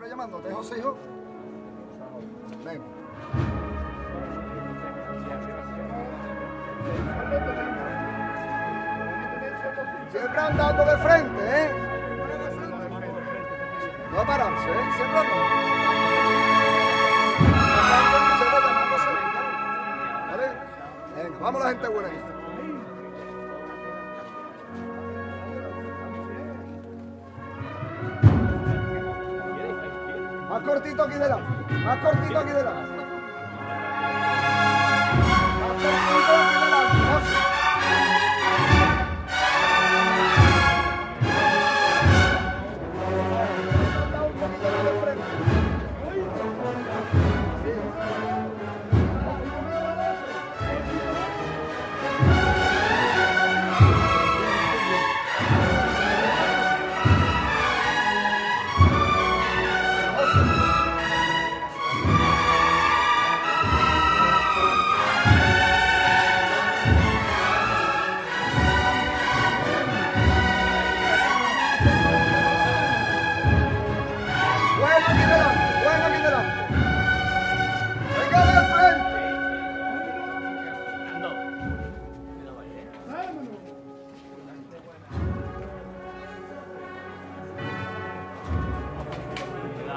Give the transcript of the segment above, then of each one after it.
Siempre llamándote, José, hijo. Ven. Siempre andando de frente, ¿eh? No pararse, ¿eh? Siempre andando. Siempre llamándose. ¿Vale? Venga, vamos la gente buena Más cortito aquí delante. Más cortito aquí delante. Más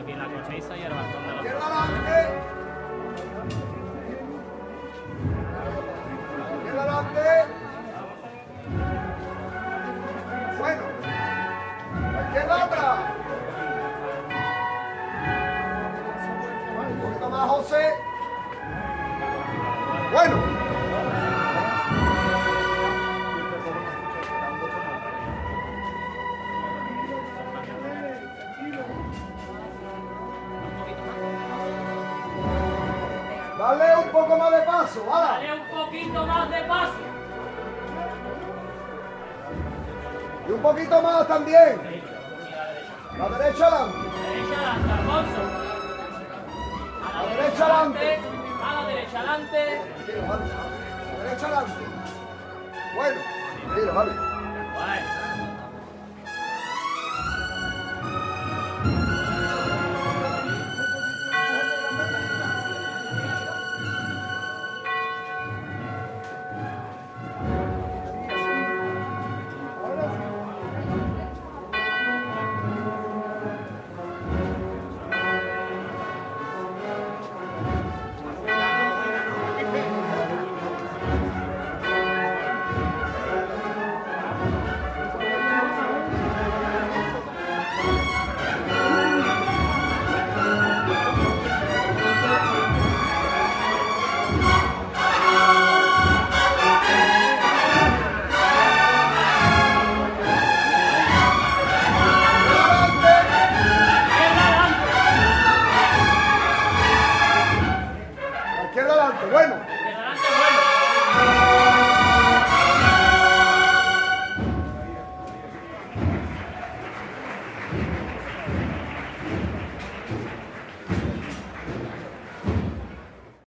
Aquí la cocheza y el bastón de los. Bueno. Izquierda atrás. Un poquito más, José. Bueno. Dale un poco más de paso, ¿vale? Dale un poquito más de paso. Y un poquito más también. La derecha adelante. Derecha adelante, Alfonso. A la, La derecha adelante. A la derecha adelante. Vale. La derecha adelante. Bueno, mira, vale. Bueno, izquierda adelante. Bueno.